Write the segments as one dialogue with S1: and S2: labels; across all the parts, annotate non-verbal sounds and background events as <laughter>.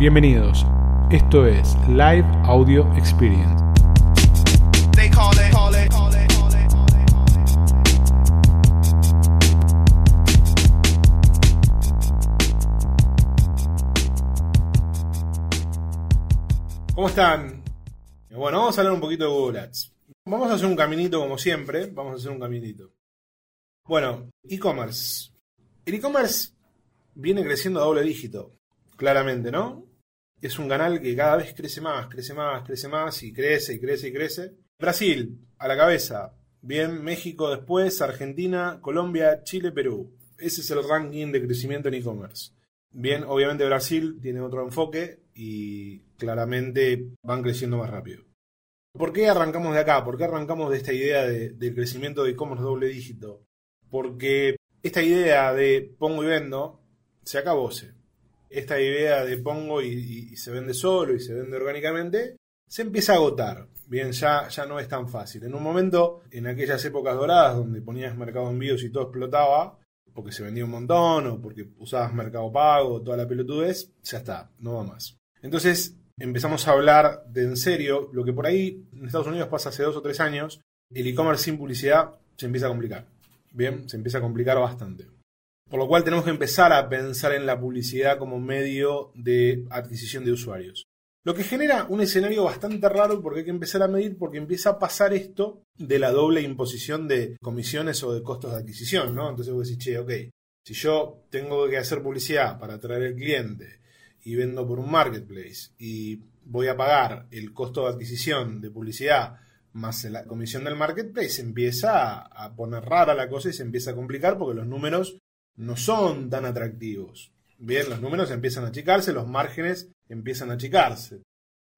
S1: Bienvenidos. Esto es Live Audio Experience.
S2: ¿Cómo están? Bueno, vamos a hablar un poquito de Google Ads. Vamos a hacer un caminito como siempre. Vamos a hacer un caminito. Bueno, e-commerce. El e-commerce viene creciendo a doble dígito, claramente, ¿no? Es un canal que cada vez crece más, crece más, crece más y crece y crece y crece. Brasil, a la cabeza. Bien, México después, Argentina, Colombia, Chile, Perú. Ese es el ranking de crecimiento en e-commerce. Bien, obviamente Brasil tiene otro enfoque y claramente van creciendo más rápido. ¿Por qué arrancamos de acá? ¿Por qué arrancamos de esta idea de- del crecimiento de e-commerce doble dígito? Porque esta idea de pongo y vendo se acabó. se. Esta idea de pongo y, se vende solo y se vende orgánicamente se empieza a agotar. Bien, ya, ya no es tan fácil. En un momento, en aquellas épocas doradas donde ponías mercado envíos y todo explotaba, porque se vendía un montón o porque usabas mercado pago, toda la pelotudez, ya está, no va más. Entonces empezamos a hablar de en serio lo que por ahí en Estados Unidos pasa hace dos o tres años, el e-commerce sin publicidad se empieza a complicar. Bien, se empieza a complicar bastante. Por lo cual tenemos que empezar a pensar en la publicidad como medio de adquisición de usuarios. Lo que genera un escenario bastante raro porque hay que empezar a medir porque empieza a pasar esto de la doble imposición de comisiones o de costos de adquisición, ¿no? Entonces vos decís, che, ok, si yo tengo que hacer publicidad para atraer al cliente y vendo por un marketplace y voy a pagar el costo de adquisición de publicidad más la comisión del marketplace, empieza a poner rara la cosa y se empieza a complicar porque los números no son tan atractivos. Bien, los números empiezan a achicarse, los márgenes empiezan a achicarse.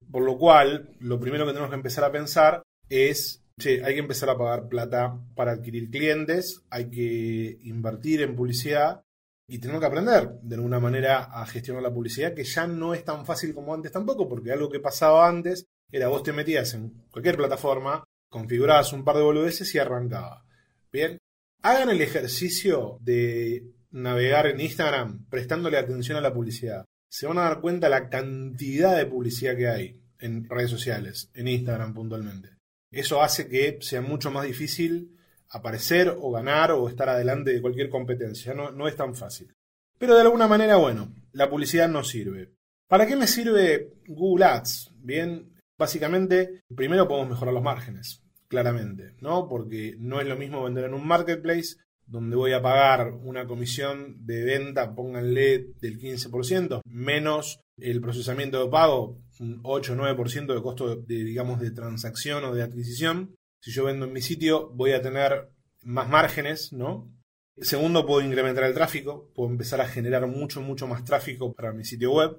S2: Por lo cual, lo primero que tenemos que empezar a pensar es, che, hay que empezar a pagar plata para adquirir clientes, hay que invertir en publicidad y tenemos que aprender de alguna manera a gestionar la publicidad, que ya no es tan fácil como antes tampoco, porque algo que pasaba antes era vos te metías en cualquier plataforma, configurabas un par de boludeces y arrancaba. Bien, hagan el ejercicio de navegar en Instagram prestándole atención a la publicidad. Se van a dar cuenta la cantidad de publicidad que hay en redes sociales, en Instagram puntualmente. Eso hace que sea mucho más difícil aparecer o ganar o estar adelante de cualquier competencia. No, no es tan fácil. Pero de alguna manera, bueno, la publicidad no sirve. ¿Para qué me sirve Google Ads? Bien, básicamente, primero podemos mejorar los márgenes, claramente, ¿no? Porque no es lo mismo vender en un marketplace donde voy a pagar una comisión de venta, pónganle del 15%, menos el procesamiento de pago, un 8 o 9% de costo de, digamos, de transacción o de adquisición. Si yo vendo en mi sitio, voy a tener más márgenes, ¿no? Segundo, puedo incrementar el tráfico, puedo empezar a generar mucho, mucho más tráfico para mi sitio web.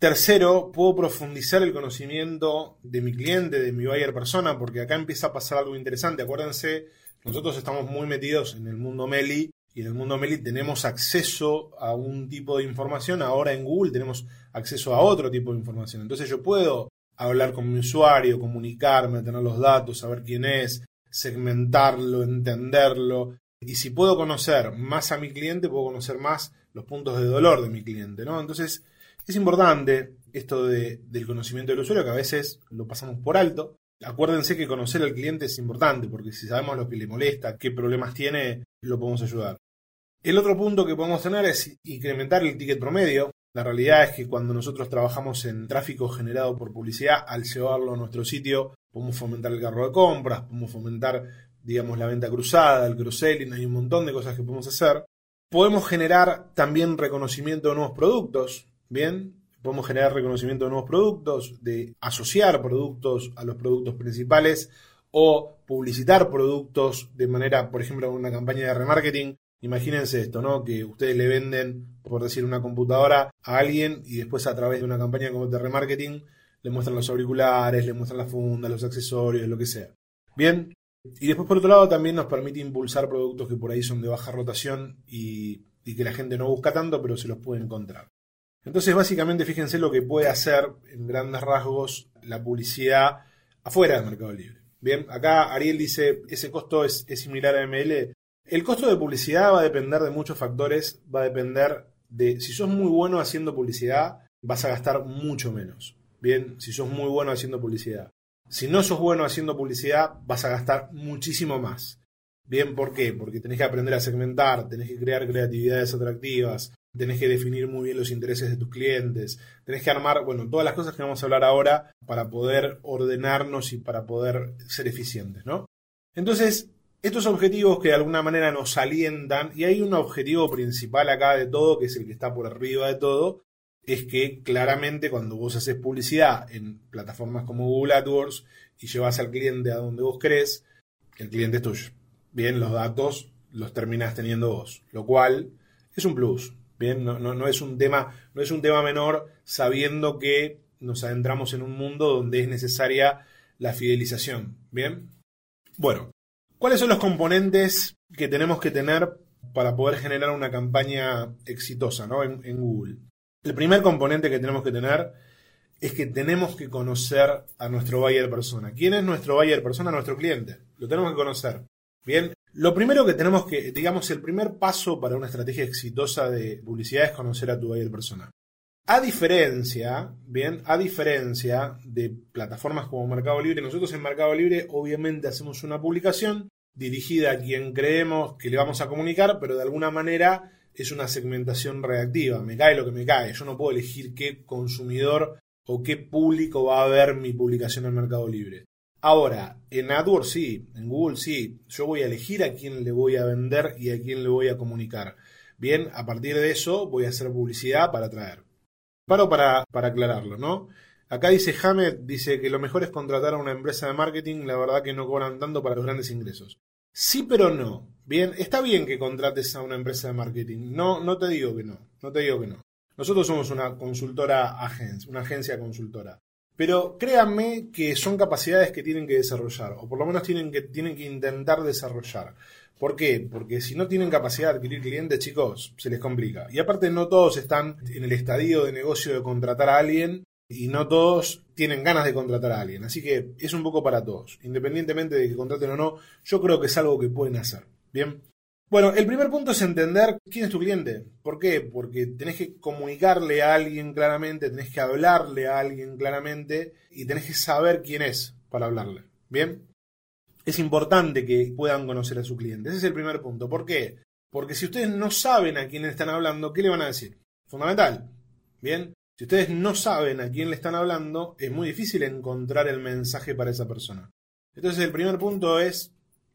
S2: Tercero, puedo profundizar el conocimiento de mi cliente, de mi buyer persona, porque acá empieza a pasar algo interesante. Acuérdense, nosotros estamos muy metidos en el mundo Meli y en el mundo Meli tenemos acceso a un tipo de información. Ahora en Google tenemos acceso a otro tipo de información. Entonces yo puedo hablar con mi usuario, comunicarme, tener los datos, saber quién es, segmentarlo, entenderlo. Y si puedo conocer más a mi cliente, puedo conocer más los puntos de dolor de mi cliente, ¿no? Entonces, es importante esto de- del conocimiento del usuario, que a veces lo pasamos por alto. Acuérdense que conocer al cliente es importante, porque si sabemos lo que le molesta, qué problemas tiene, lo podemos ayudar. El otro punto que podemos tener es incrementar el ticket promedio. La realidad es que cuando nosotros trabajamos en tráfico generado por publicidad, al llevarlo a nuestro sitio, podemos fomentar el carro de compras, podemos fomentar, digamos, la venta cruzada, el cross-selling, hay un montón de cosas que podemos hacer. Podemos generar también reconocimiento de nuevos productos, ¿bien? Podemos generar reconocimiento de nuevos productos, de asociar productos a los productos principales o publicitar productos de manera, por ejemplo, una campaña de remarketing. Imagínense esto, ¿no? Que ustedes le venden, por decir, una computadora a alguien y después a través de una campaña como de remarketing le muestran los auriculares, le muestran la funda, los accesorios, lo que sea. Bien. Y después, por otro lado, también nos permite impulsar productos que por ahí son de baja rotación y, y que la gente no busca tanto, pero se los puede encontrar. Entonces, básicamente, fíjense lo que puede hacer en grandes rasgos la publicidad afuera del Mercado Libre. Bien, acá Ariel dice, ese costo es, similar a ML. El costo de publicidad va a depender de muchos factores, va a depender de si sos muy bueno haciendo publicidad, vas a gastar mucho menos. Bien, si sos muy bueno haciendo publicidad. Si no sos bueno haciendo publicidad, vas a gastar muchísimo más. Bien, ¿por qué? Porque tenés que aprender a segmentar, tenés que crear creatividades atractivas, tenés que definir muy bien los intereses de tus clientes, tenés que armar, bueno, todas las cosas que vamos a hablar ahora para poder ordenarnos y para poder ser eficientes, ¿no? Entonces, estos objetivos que de alguna manera nos alientan, y hay un objetivo principal acá de todo, que es el que está por arriba de todo, es que claramente cuando vos haces publicidad en plataformas como Google AdWords y llevas al cliente a donde vos querés, el cliente es tuyo. Bien, los datos los terminás teniendo vos, lo cual es un plus. Bien, no, no, no, es un tema, no es un tema menor sabiendo que nos adentramos en un mundo donde es necesaria la fidelización. Bien. Bueno, ¿cuáles son los componentes que tenemos que tener para poder generar una campaña exitosa ¿no? en, Google? El primer componente que tenemos que tener es que tenemos que conocer a nuestro buyer persona. ¿Quién es nuestro buyer persona? Nuestro cliente. Lo tenemos que conocer. Bien, lo primero que tenemos que, digamos, el primer paso para una estrategia exitosa de publicidad es conocer a tu buyer persona. A diferencia, bien, a diferencia de plataformas como Mercado Libre, nosotros en Mercado Libre obviamente hacemos una publicación dirigida a quien creemos que le vamos a comunicar, pero de alguna manera es una segmentación reactiva, me cae lo que me cae, yo no puedo elegir qué consumidor o qué público va a ver mi publicación en Mercado Libre. Ahora, en AdWords sí, en Google sí, yo voy a elegir a quién le voy a vender y a quién le voy a comunicar. Bien, a partir de eso voy a hacer publicidad para atraer. Paro para, para aclararlo, ¿no? Acá dice Hamed, dice que lo mejor es contratar a una empresa de marketing, la verdad que no cobran tanto para los grandes ingresos. Sí, pero no. Bien, está bien que contrates a una empresa de marketing. No, no te digo que no. No te digo que no. Nosotros somos una consultora agencia, una agencia consultora. Pero créanme que son capacidades que tienen que desarrollar, o por lo menos tienen que, tienen que intentar desarrollar. ¿Por qué? Porque si no tienen capacidad de adquirir clientes, chicos, se les complica. Y aparte no todos están en el estadio de negocio de contratar a alguien y no todos tienen ganas de contratar a alguien. Así que es un poco para todos. Independientemente de que contraten o no, yo creo que es algo que pueden hacer. Bien. Bueno, el primer punto es entender quién es tu cliente. ¿Por qué? Porque tenés que comunicarle a alguien claramente, tenés que hablarle a alguien claramente y tenés que saber quién es para hablarle. ¿Bien? Es importante que puedan conocer a su cliente. Ese es el primer punto. ¿Por qué? Porque si ustedes no saben a quién están hablando, ¿qué le van a decir? Fundamental. ¿Bien? Si ustedes no saben a quién le están hablando, es muy difícil encontrar el mensaje para esa persona. Entonces el primer punto es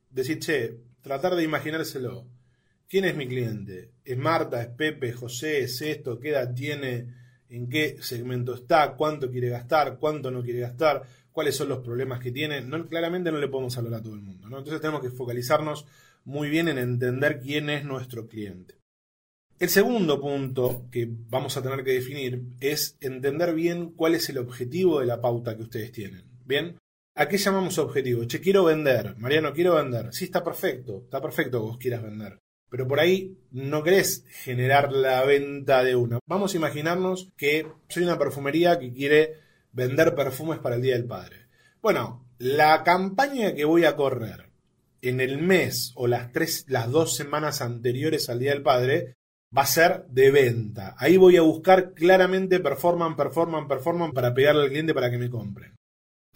S2: decir, che, tratar de imaginárselo. ¿Quién es mi cliente? ¿Es Marta? ¿Es Pepe? ¿José? ¿Es esto? ¿Qué edad tiene? ¿En qué segmento está? ¿Cuánto quiere gastar? ¿Cuánto no quiere gastar? ¿Cuáles son los problemas que tiene? No, claramente no le podemos hablar a todo el mundo. Entonces tenemos que focalizarnos muy bien en entender quién es nuestro cliente. El segundo punto que vamos a tener que definir es entender bien cuál es el objetivo de la pauta que ustedes tienen. ¿Bien? ¿A qué llamamos objetivo? Che, quiero vender. Mariano, quiero vender. Sí, está perfecto. Está perfecto que vos quieras vender. Pero por ahí no querés generar la venta de una. Vamos a imaginarnos que soy una perfumería que quiere vender perfumes para el Día del Padre. Bueno, la campaña que voy a correr en el mes o las tres, las dos semanas anteriores al Día del Padre va a ser de venta. Ahí voy a buscar claramente performan, performan, performan para pegarle al cliente para que me compren.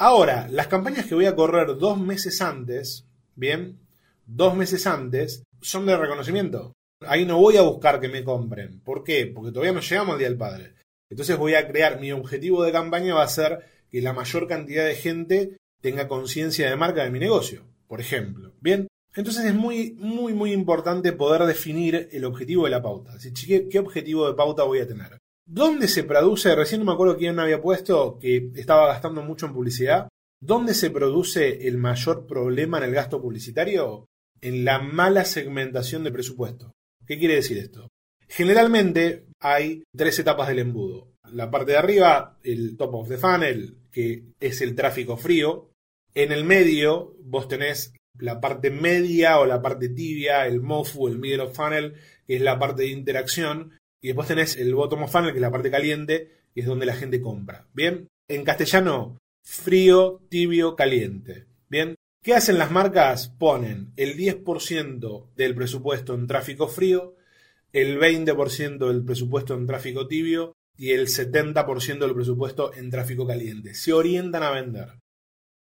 S2: Ahora, las campañas que voy a correr dos meses antes, bien, dos meses antes, son de reconocimiento. Ahí no voy a buscar que me compren. ¿Por qué? Porque todavía no llegamos al Día del Padre. Entonces voy a crear, mi objetivo de campaña va a ser que la mayor cantidad de gente tenga conciencia de marca de mi negocio, por ejemplo. Bien, entonces es muy, muy, muy importante poder definir el objetivo de la pauta. ¿qué, ¿Qué objetivo de pauta voy a tener? ¿Dónde se produce? Recién no me acuerdo quién había puesto que estaba gastando mucho en publicidad. ¿Dónde se produce el mayor problema en el gasto publicitario? En la mala segmentación de presupuesto. ¿Qué quiere decir esto? Generalmente hay tres etapas del embudo. La parte de arriba, el top of the funnel, que es el tráfico frío. En el medio, vos tenés la parte media o la parte tibia, el MOFU, el middle of funnel, que es la parte de interacción, y después tenés el bottom of funnel, que es la parte caliente, que es donde la gente compra. Bien, en castellano, frío, tibio, caliente. Bien, ¿qué hacen las marcas? Ponen el 10% del presupuesto en tráfico frío, el 20% del presupuesto en tráfico tibio y el 70% del presupuesto en tráfico caliente. Se orientan a vender.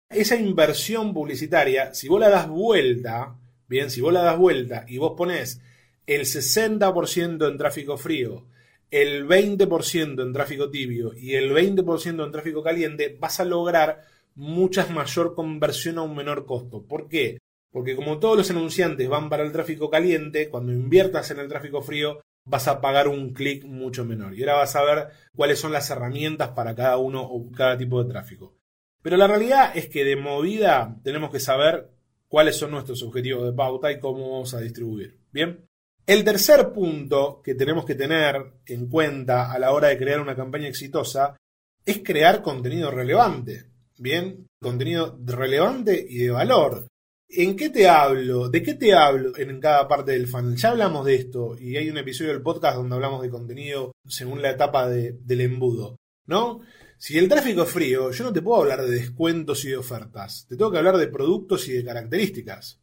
S2: Esa inversión publicitaria, si vos la das vuelta, bien, si vos la das vuelta y vos pones el 60% en tráfico frío, el 20% en tráfico tibio y el 20% en tráfico caliente, vas a lograr muchas mayor conversión a un menor costo. ¿Por qué? Porque como todos los anunciantes van para el tráfico caliente, cuando inviertas en el tráfico frío, vas a pagar un clic mucho menor. Y ahora vas a ver cuáles son las herramientas para cada uno o cada tipo de tráfico. Pero la realidad es que de movida tenemos que saber cuáles son nuestros objetivos de pauta y cómo vamos a distribuir. Bien. El tercer punto que tenemos que tener en cuenta a la hora de crear una campaña exitosa es crear contenido relevante. Bien, contenido relevante y de valor. ¿En qué te hablo? ¿De qué te hablo en cada parte del funnel? Ya hablamos de esto y hay un episodio del podcast donde hablamos de contenido según la etapa del embudo, ¿no? Si el tráfico es frío, yo no te puedo hablar de descuentos y de ofertas, te tengo que hablar de productos y de características.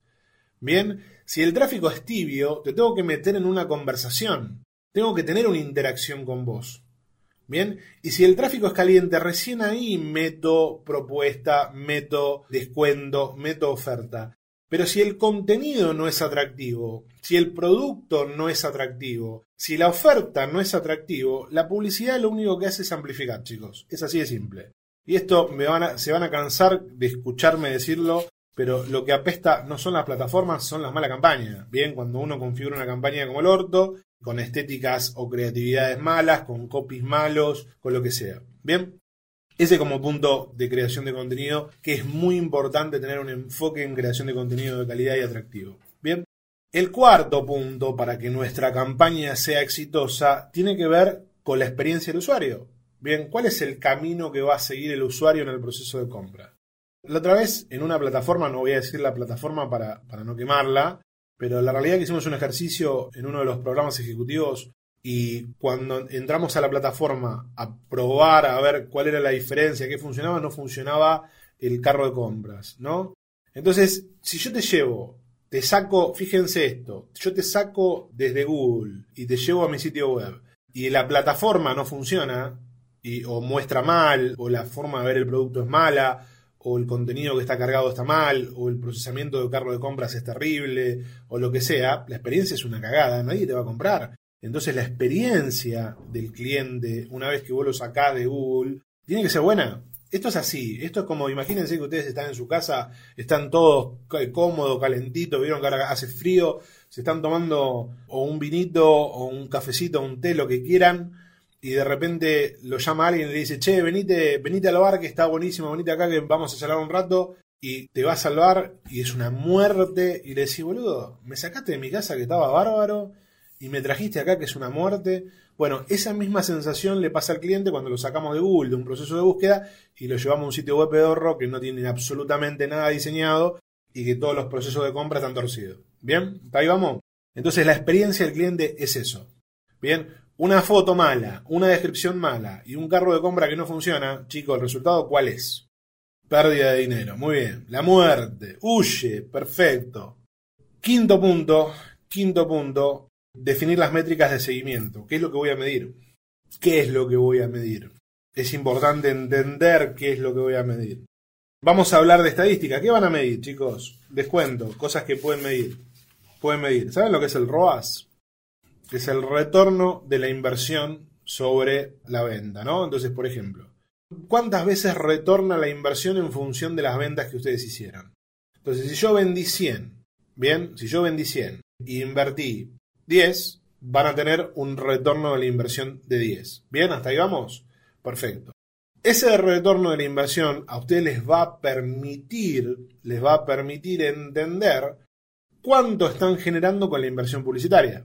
S2: Bien, si el tráfico es tibio, te tengo que meter en una conversación, tengo que tener una interacción con vos. Bien, y si el tráfico es caliente, recién ahí meto propuesta, meto descuento, meto oferta. Pero si el contenido no es atractivo, si el producto no es atractivo, si la oferta no es atractivo, la publicidad lo único que hace es amplificar, chicos. Es así de simple. Y esto se van a cansar de escucharme decirlo, pero lo que apesta no son las plataformas, son las malas campañas. Bien, cuando uno configura una campaña como el orto, con estéticas o creatividades malas, con copies malos, con lo que sea. Bien, ese como punto de creación de contenido, que es muy importante tener un enfoque en creación de contenido de calidad y atractivo. Bien, el cuarto punto para que nuestra campaña sea exitosa tiene que ver con la experiencia del usuario. Bien, ¿cuál es el camino que va a seguir el usuario en el proceso de compra? La otra vez, en una plataforma, no voy a decir la plataforma para, para no quemarla, pero la realidad que hicimos un ejercicio en uno de los programas ejecutivos y cuando entramos a la plataforma a probar, a ver cuál era la diferencia, qué funcionaba, no funcionaba el carro de compras, ¿no? Entonces, si yo te llevo, te saco, fíjense esto, yo te saco desde Google y te llevo a mi sitio web y la plataforma no funciona y, o muestra mal o la forma de ver el producto es mala o el contenido que está cargado está mal, o el procesamiento del carro de compras es terrible, o lo que sea, la experiencia es una cagada, nadie te va a comprar. Entonces la experiencia del cliente, una vez que vos lo sacás de Google, tiene que ser buena. Esto es así, esto es como, imagínense que ustedes están en su casa, están todos cómodos, calentitos, vieron que ahora hace frío, se están tomando o un vinito o un cafecito, un té, lo que quieran, y de repente lo llama alguien y le dice, che, venite, venite al bar que está buenísimo, venite acá que vamos a charlar un rato, y te vas al bar y es una muerte, y le decís, boludo, me sacaste de mi casa que estaba bárbaro, y me trajiste acá que es una muerte. Bueno, esa misma sensación le pasa al cliente cuando lo sacamos de Google, de un proceso de búsqueda, y lo llevamos a un sitio web pedorro que no tiene absolutamente nada diseñado y que todos los procesos de compra están torcidos. ¿Bien? Ahí vamos. Entonces la experiencia del cliente es eso. Bien, una foto mala, una descripción mala y un carro de compra que no funciona, chicos, ¿el resultado cuál es? Pérdida de dinero. Muy bien. La muerte. Huye. Perfecto. Quinto punto. Quinto punto definir las métricas de seguimiento. ¿Qué es lo que voy a medir? ¿Qué es lo que voy a medir? Es importante entender qué es lo que voy a medir. Vamos a hablar de estadística. ¿Qué van a medir, chicos? Descuento, cosas que pueden medir. Pueden medir. ¿Saben lo que es el ROAS? Es el retorno de la inversión sobre la venta, ¿no? Entonces, por ejemplo, ¿cuántas veces retorna la inversión en función de las ventas que ustedes hicieron? Entonces, si yo vendí 100, bien, si yo vendí 100 y invertí 10, van a tener un retorno de la inversión de 10. ¿Bien? ¿Hasta ahí vamos? Perfecto. Ese retorno de la inversión a ustedes les va a permitir, les va a permitir entender cuánto están generando con la inversión publicitaria.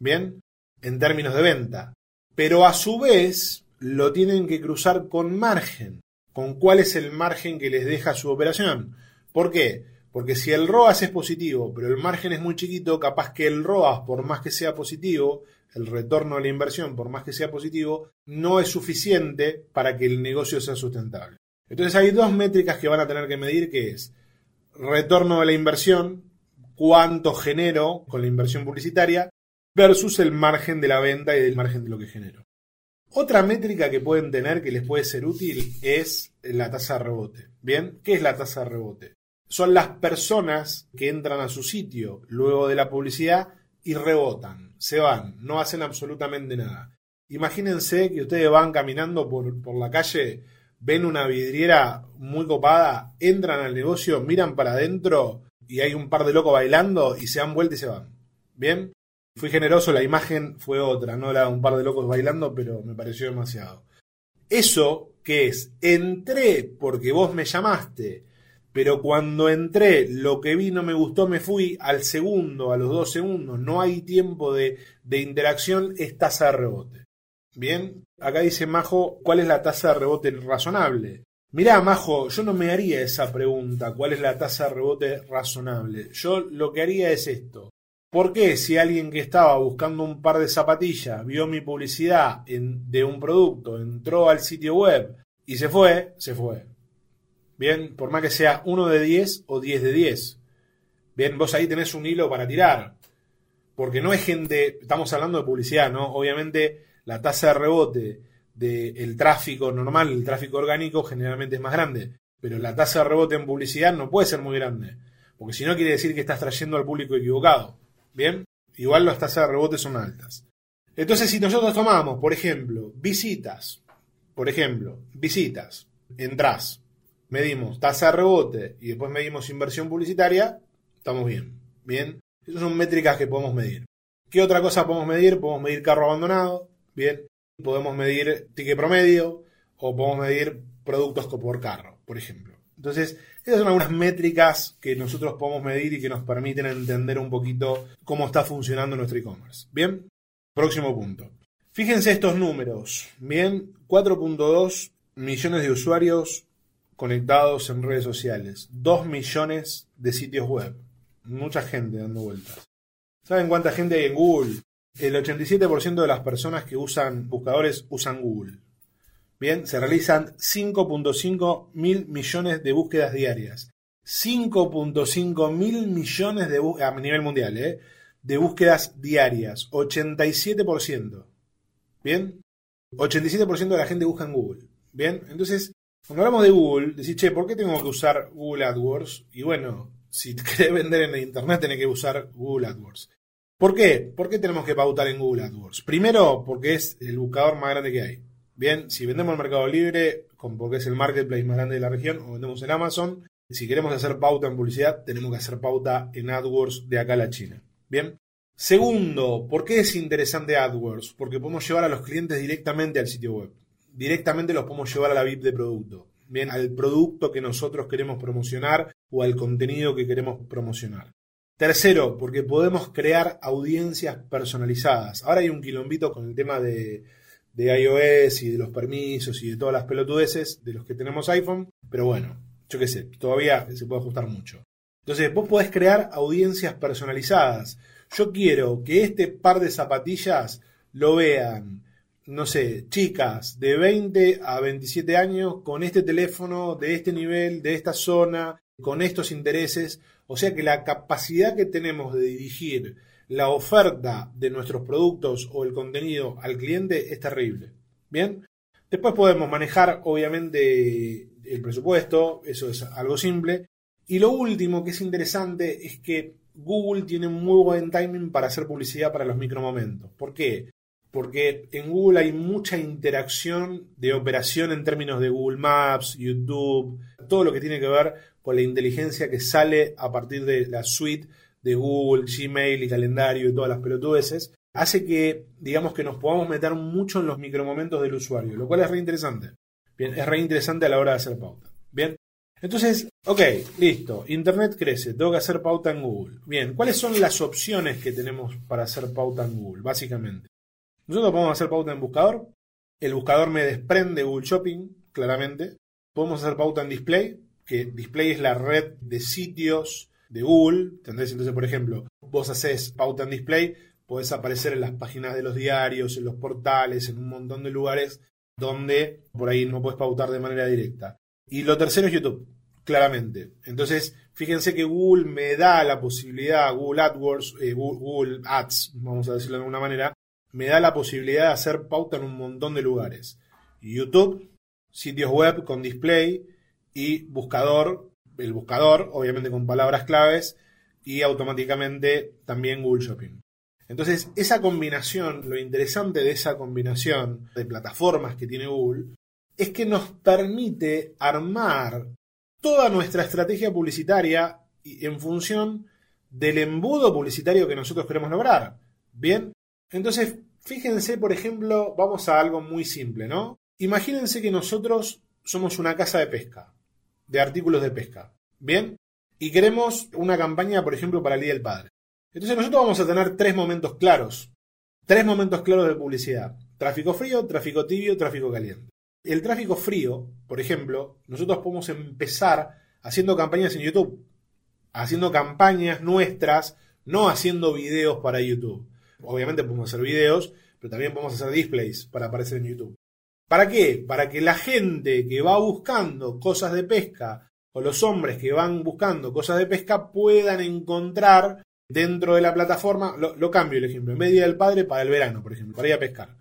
S2: ¿Bien? En términos de venta. Pero a su vez lo tienen que cruzar con margen. ¿Con cuál es el margen que les deja su operación? ¿Por qué? Porque si el ROAS es positivo, pero el margen es muy chiquito, capaz que el ROAS, por más que sea positivo, el retorno de la inversión, por más que sea positivo, no es suficiente para que el negocio sea sustentable. Entonces hay dos métricas que van a tener que medir, que es retorno de la inversión, cuánto genero con la inversión publicitaria, versus el margen de la venta y el margen de lo que genero. Otra métrica que pueden tener que les puede ser útil es la tasa de rebote. ¿Bien? ¿Qué es la tasa de rebote? Son las personas que entran a su sitio luego de la publicidad y rebotan, se van, no hacen absolutamente nada. Imagínense que ustedes van caminando por, por la calle, ven una vidriera muy copada, entran al negocio, miran para adentro y hay un par de locos bailando y se dan vuelta y se van. ¿Bien? Fui generoso, la imagen fue otra, no era un par de locos bailando, pero me pareció demasiado. Eso, que es? Entré porque vos me llamaste, pero cuando entré, lo que vi no me gustó, me fui al segundo, a los dos segundos, no hay tiempo de, de interacción, es tasa de rebote. Bien, acá dice Majo, ¿cuál es la tasa de rebote razonable? Mirá, Majo, yo no me haría esa pregunta, ¿cuál es la tasa de rebote razonable? Yo lo que haría es esto. ¿Por qué si alguien que estaba buscando un par de zapatillas vio mi publicidad de un producto, entró al sitio web y se fue, se fue? Bien, por más que sea 1 de 10 o 10 de 10. Bien, vos ahí tenés un hilo para tirar. Porque no es gente, estamos hablando de publicidad, ¿no? Obviamente la tasa de rebote del tráfico normal, el tráfico orgánico, generalmente es más grande. Pero la tasa de rebote en publicidad no puede ser muy grande. Porque si no quiere decir que estás trayendo al público equivocado. Bien, igual las tasas de rebote son altas. Entonces, si nosotros tomamos, por ejemplo, visitas, por ejemplo, visitas, entras, medimos tasa de rebote y después medimos inversión publicitaria, estamos bien. Bien, esas son métricas que podemos medir. ¿Qué otra cosa podemos medir? Podemos medir carro abandonado, bien, podemos medir ticket promedio o podemos medir productos por carro, por ejemplo. Entonces, esas son algunas métricas que nosotros podemos medir y que nos permiten entender un poquito cómo está funcionando nuestro e-commerce. Bien, próximo punto. Fíjense estos números. Bien, 4.2 millones de usuarios conectados en redes sociales. 2 millones de sitios web. Mucha gente dando vueltas. ¿Saben cuánta gente hay en Google? El 87% de las personas que usan buscadores usan Google. Bien, se realizan 5.5 mil millones de búsquedas diarias. 5.5 mil millones de búsquedas a nivel mundial, ¿eh? de búsquedas diarias. 87%. Bien, 87% de la gente busca en Google. Bien, entonces, cuando hablamos de Google, decís, che, ¿por qué tengo que usar Google AdWords? Y bueno, si <laughs> querés vender en Internet, tenés que usar Google AdWords. ¿Por qué? ¿Por qué tenemos que pautar en Google AdWords? Primero, porque es el buscador más grande que hay. Bien, si vendemos en Mercado Libre, porque es el marketplace más grande de la región, o vendemos en Amazon, si queremos hacer pauta en publicidad, tenemos que hacer pauta en AdWords de acá a la China. Bien. Segundo, ¿por qué es interesante AdWords? Porque podemos llevar a los clientes directamente al sitio web. Directamente los podemos llevar a la VIP de producto. Bien, al producto que nosotros queremos promocionar o al contenido que queremos promocionar. Tercero, porque podemos crear audiencias personalizadas. Ahora hay un quilombito con el tema de, de iOS y de los permisos y de todas las pelotudeces de los que tenemos iPhone, pero bueno, yo qué sé, todavía se puede ajustar mucho. Entonces, vos podés crear audiencias personalizadas. Yo quiero que este par de zapatillas lo vean, no sé, chicas de 20 a 27 años con este teléfono, de este nivel, de esta zona, con estos intereses. O sea que la capacidad que tenemos de dirigir la oferta de nuestros productos o el contenido al cliente es terrible. Bien, después podemos manejar obviamente el presupuesto, eso es algo simple. Y lo último que es interesante es que Google tiene muy buen timing para hacer publicidad para los micromomentos. ¿Por qué? Porque en Google hay mucha interacción de operación en términos de Google Maps, YouTube, todo lo que tiene que ver con la inteligencia que sale a partir de la suite de Google, Gmail y calendario y todas las pelotudeces, hace que, digamos, que nos podamos meter mucho en los micromomentos del usuario, lo cual es re interesante. Bien, es re interesante a la hora de hacer pauta. Bien, entonces, ok, listo, Internet crece, tengo que hacer pauta en Google. Bien, ¿cuáles son las opciones que tenemos para hacer pauta en Google? Básicamente, nosotros podemos hacer pauta en buscador, el buscador me desprende Google Shopping, claramente. Podemos hacer pauta en display, que display es la red de sitios de Google, ¿entendés? Entonces, por ejemplo, vos haces pauta en display, podés aparecer en las páginas de los diarios, en los portales, en un montón de lugares donde por ahí no puedes pautar de manera directa. Y lo tercero es YouTube, claramente. Entonces, fíjense que Google me da la posibilidad, Google AdWords, eh, Google Ads, vamos a decirlo de alguna manera, me da la posibilidad de hacer pauta en un montón de lugares. YouTube, sitios web con display y buscador, el buscador, obviamente con palabras claves, y automáticamente también Google Shopping. Entonces, esa combinación, lo interesante de esa combinación de plataformas que tiene Google, es que nos permite armar toda nuestra estrategia publicitaria en función del embudo publicitario que nosotros queremos lograr. Bien, entonces, fíjense, por ejemplo, vamos a algo muy simple, ¿no? Imagínense que nosotros somos una casa de pesca, de artículos de pesca. Bien, y queremos una campaña, por ejemplo, para el Día del Padre. Entonces nosotros vamos a tener tres momentos claros. Tres momentos claros de publicidad. Tráfico frío, tráfico tibio, tráfico caliente. El tráfico frío, por ejemplo, nosotros podemos empezar haciendo campañas en YouTube. Haciendo campañas nuestras, no haciendo videos para YouTube. Obviamente podemos hacer videos, pero también podemos hacer displays para aparecer en YouTube. ¿Para qué? Para que la gente que va buscando cosas de pesca o los hombres que van buscando cosas de pesca puedan encontrar dentro de la plataforma, lo, cambio el ejemplo, vez del padre para el verano, por ejemplo, para ir a pescar.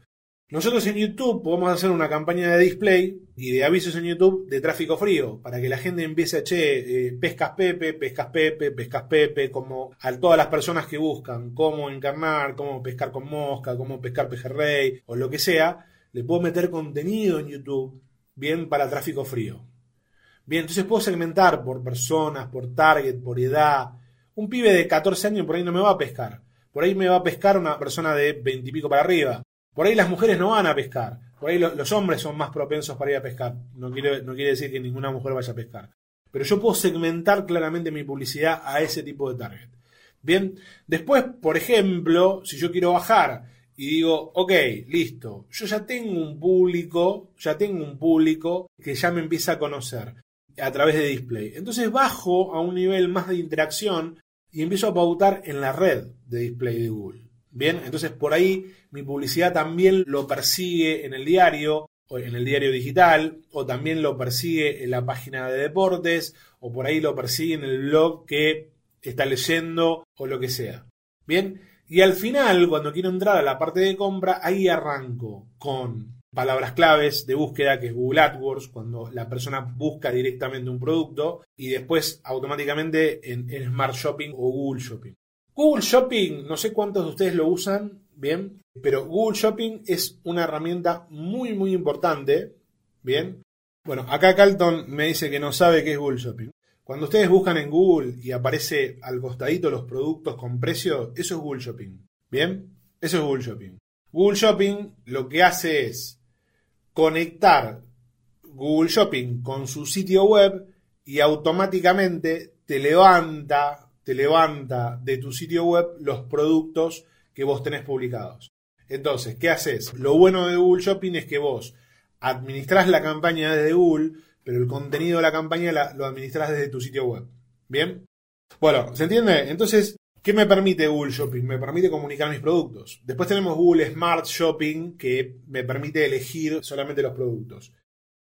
S2: Nosotros en YouTube podemos hacer una campaña de display y de avisos en YouTube de tráfico frío, para que la gente empiece a, che, eh, pescas Pepe, pescas Pepe, pescas Pepe, como a todas las personas que buscan cómo encarnar, cómo pescar con mosca, cómo pescar pejerrey o lo que sea, le puedo meter contenido en YouTube bien para tráfico frío. Bien, entonces puedo segmentar por personas, por target, por edad. Un pibe de 14 años por ahí no me va a pescar. Por ahí me va a pescar una persona de 20 y pico para arriba. Por ahí las mujeres no van a pescar. Por ahí los hombres son más propensos para ir a pescar. No quiere, no quiere decir que ninguna mujer vaya a pescar. Pero yo puedo segmentar claramente mi publicidad a ese tipo de target. Bien, después, por ejemplo, si yo quiero bajar y digo, ok, listo, yo ya tengo un público, ya tengo un público que ya me empieza a conocer a través de display. Entonces bajo a un nivel más de interacción y empiezo a pautar en la red de display de Google. Bien, entonces por ahí mi publicidad también lo persigue en el diario, o en el diario digital, o también lo persigue en la página de deportes, o por ahí lo persigue en el blog que está leyendo, o lo que sea. Bien, y al final, cuando quiero entrar a la parte de compra, ahí arranco con palabras claves de búsqueda, que es Google AdWords, cuando la persona busca directamente un producto, y después automáticamente en, Smart Shopping o Google Shopping. Google Shopping, no sé cuántos de ustedes lo usan, bien, pero Google Shopping es una herramienta muy, muy importante, bien. Bueno, acá Calton me dice que no sabe qué es Google Shopping. Cuando ustedes buscan en Google y aparece al costadito los productos con precio, eso es Google Shopping. ¿Bien? Eso es Google Shopping. Google Shopping lo que hace es conectar Google Shopping con su sitio web y automáticamente te levanta, te levanta de tu sitio web los productos que vos tenés publicados. Entonces, ¿qué haces? Lo bueno de Google Shopping es que vos administrás la campaña desde Google, pero el contenido de la campaña lo administras desde tu sitio web. ¿Bien? Bueno, ¿se entiende? Entonces, ¿Qué me permite Google Shopping? Me permite comunicar mis productos. Después tenemos Google Smart Shopping, que me permite elegir solamente los productos.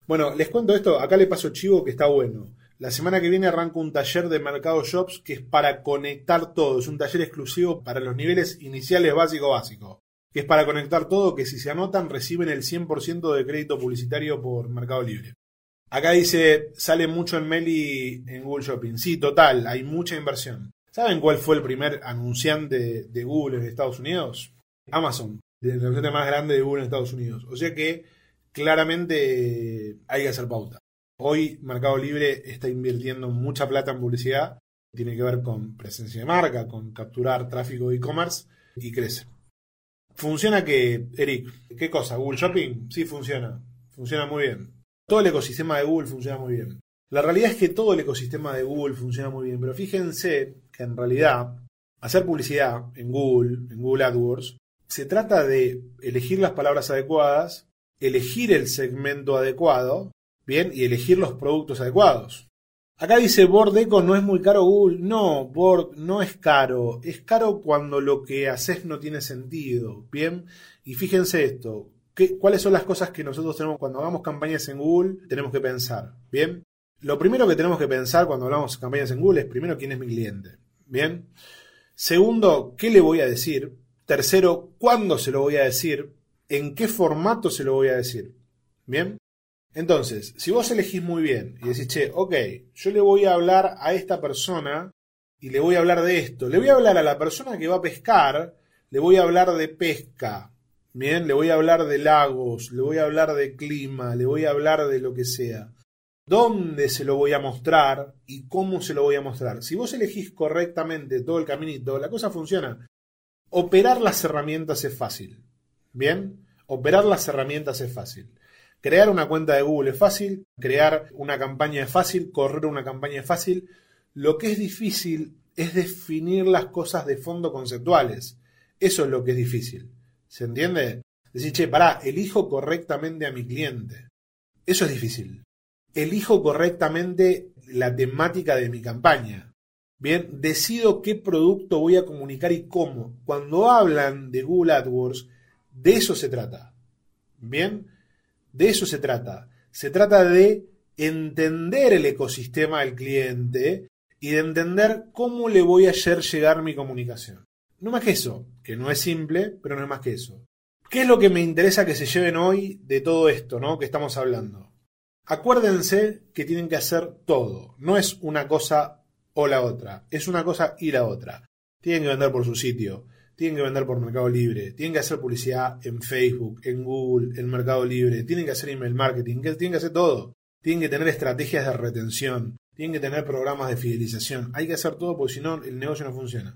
S2: Bueno, les cuento esto, acá le paso chivo que está bueno. La semana que viene arranco un taller de Mercado Shops que es para conectar todo. Es un taller exclusivo para los niveles iniciales básico básico. Que es para conectar todo, que si se anotan reciben el 100% de crédito publicitario por Mercado Libre. Acá dice, sale mucho en Meli en Google Shopping. Sí, total, hay mucha inversión. ¿Saben cuál fue el primer anunciante de Google en Estados Unidos? Amazon, el anunciante más grande de Google en Estados Unidos. O sea que claramente hay que hacer pauta. Hoy Mercado Libre está invirtiendo mucha plata en publicidad. Tiene que ver con presencia de marca, con capturar tráfico de e-commerce y crece. ¿Funciona que, Eric? ¿Qué cosa? ¿Google Shopping? Sí, funciona. Funciona muy bien. Todo el ecosistema de Google funciona muy bien. La realidad es que todo el ecosistema de Google funciona muy bien, pero fíjense que en realidad hacer publicidad en Google, en Google AdWords, se trata de elegir las palabras adecuadas, elegir el segmento adecuado, bien, y elegir los productos adecuados. Acá dice Bordeco no es muy caro Google. No, Bord no es caro. Es caro cuando lo que haces no tiene sentido. Bien. Y fíjense esto. ¿Cuáles son las cosas que nosotros tenemos cuando hagamos campañas en Google? Tenemos que pensar. Bien. Lo primero que tenemos que pensar cuando hablamos de campañas en Google es primero quién es mi cliente. Bien. Segundo, ¿qué le voy a decir? Tercero, ¿cuándo se lo voy a decir? ¿En qué formato se lo voy a decir? ¿Bien? Entonces, si vos elegís muy bien y decís, che, ok, yo le voy a hablar a esta persona y le voy a hablar de esto, le voy a hablar a la persona que va a pescar, le voy a hablar de pesca, bien, le voy a hablar de lagos, le voy a hablar de clima, le voy a hablar de lo que sea. ¿Dónde se lo voy a mostrar y cómo se lo voy a mostrar? Si vos elegís correctamente todo el caminito, la cosa funciona. Operar las herramientas es fácil. ¿Bien? Operar las herramientas es fácil. Crear una cuenta de Google es fácil, crear una campaña es fácil, correr una campaña es fácil. Lo que es difícil es definir las cosas de fondo conceptuales. Eso es lo que es difícil. ¿Se entiende? Decir, che, pará, elijo correctamente a mi cliente. Eso es difícil. Elijo correctamente la temática de mi campaña. Bien, decido qué producto voy a comunicar y cómo. Cuando hablan de Google AdWords, de eso se trata. Bien, de eso se trata. Se trata de entender el ecosistema del cliente y de entender cómo le voy a hacer llegar mi comunicación. No más que eso, que no es simple, pero no es más que eso. ¿Qué es lo que me interesa que se lleven hoy de todo esto, ¿no? Que estamos hablando. Acuérdense que tienen que hacer todo. No es una cosa o la otra. Es una cosa y la otra. Tienen que vender por su sitio tienen que vender por Mercado Libre, tienen que hacer publicidad en Facebook, en Google, en Mercado Libre, tienen que hacer email marketing, tienen que hacer todo. Tienen que tener estrategias de retención, tienen que tener programas de fidelización. Hay que hacer todo porque si no el negocio no funciona.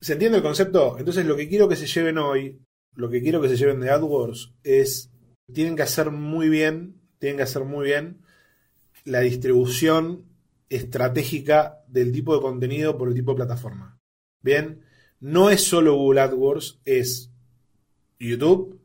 S2: ¿Se entiende el concepto? Entonces lo que quiero que se lleven hoy, lo que quiero que se lleven de AdWords es, tienen que hacer muy bien, tienen que hacer muy bien la distribución estratégica del tipo de contenido por el tipo de plataforma. Bien, no es solo Google AdWords, es YouTube,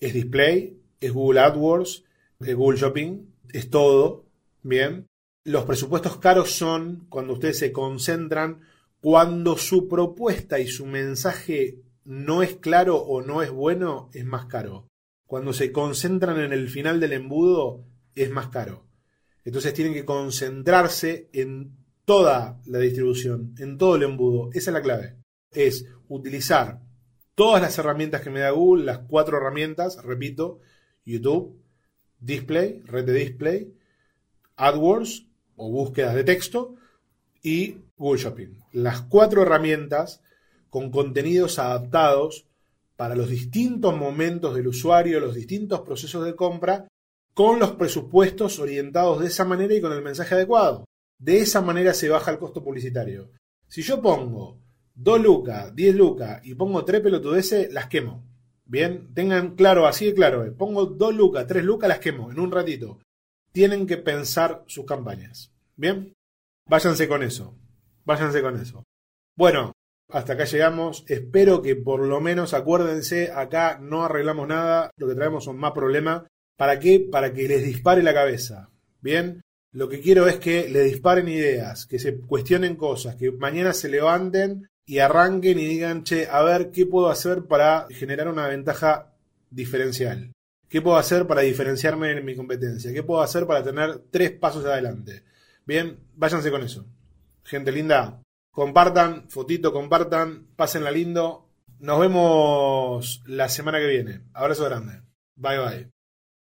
S2: es Display, es Google AdWords, es Google Shopping, es todo, ¿bien? Los presupuestos caros son cuando ustedes se concentran cuando su propuesta y su mensaje no es claro o no es bueno, es más caro. Cuando se concentran en el final del embudo, es más caro. Entonces tienen que concentrarse en toda la distribución, en todo el embudo. Esa es la clave es utilizar todas las herramientas que me da Google, las cuatro herramientas, repito, YouTube, Display, red de display, AdWords o búsquedas de texto y Google Shopping. Las cuatro herramientas con contenidos adaptados para los distintos momentos del usuario, los distintos procesos de compra, con los presupuestos orientados de esa manera y con el mensaje adecuado. De esa manera se baja el costo publicitario. Si yo pongo 2 lucas, 10 lucas y pongo 3 pelotudeces, las quemo. Bien, tengan claro, así de claro, eh. pongo 2 lucas, 3 lucas, las quemo en un ratito. Tienen que pensar sus campañas. Bien, váyanse con eso. Váyanse con eso. Bueno, hasta acá llegamos. Espero que por lo menos acuérdense, acá no arreglamos nada, lo que traemos son más problemas. ¿Para qué? Para que les dispare la cabeza. Bien, lo que quiero es que le disparen ideas, que se cuestionen cosas, que mañana se levanten y arranquen y digan, che, a ver qué puedo hacer para generar una ventaja diferencial. ¿Qué puedo hacer para diferenciarme en mi competencia? ¿Qué puedo hacer para tener tres pasos adelante? Bien, váyanse con eso. Gente linda, compartan, fotito, compartan, pásenla lindo. Nos vemos la semana que viene. Abrazo grande. Bye bye.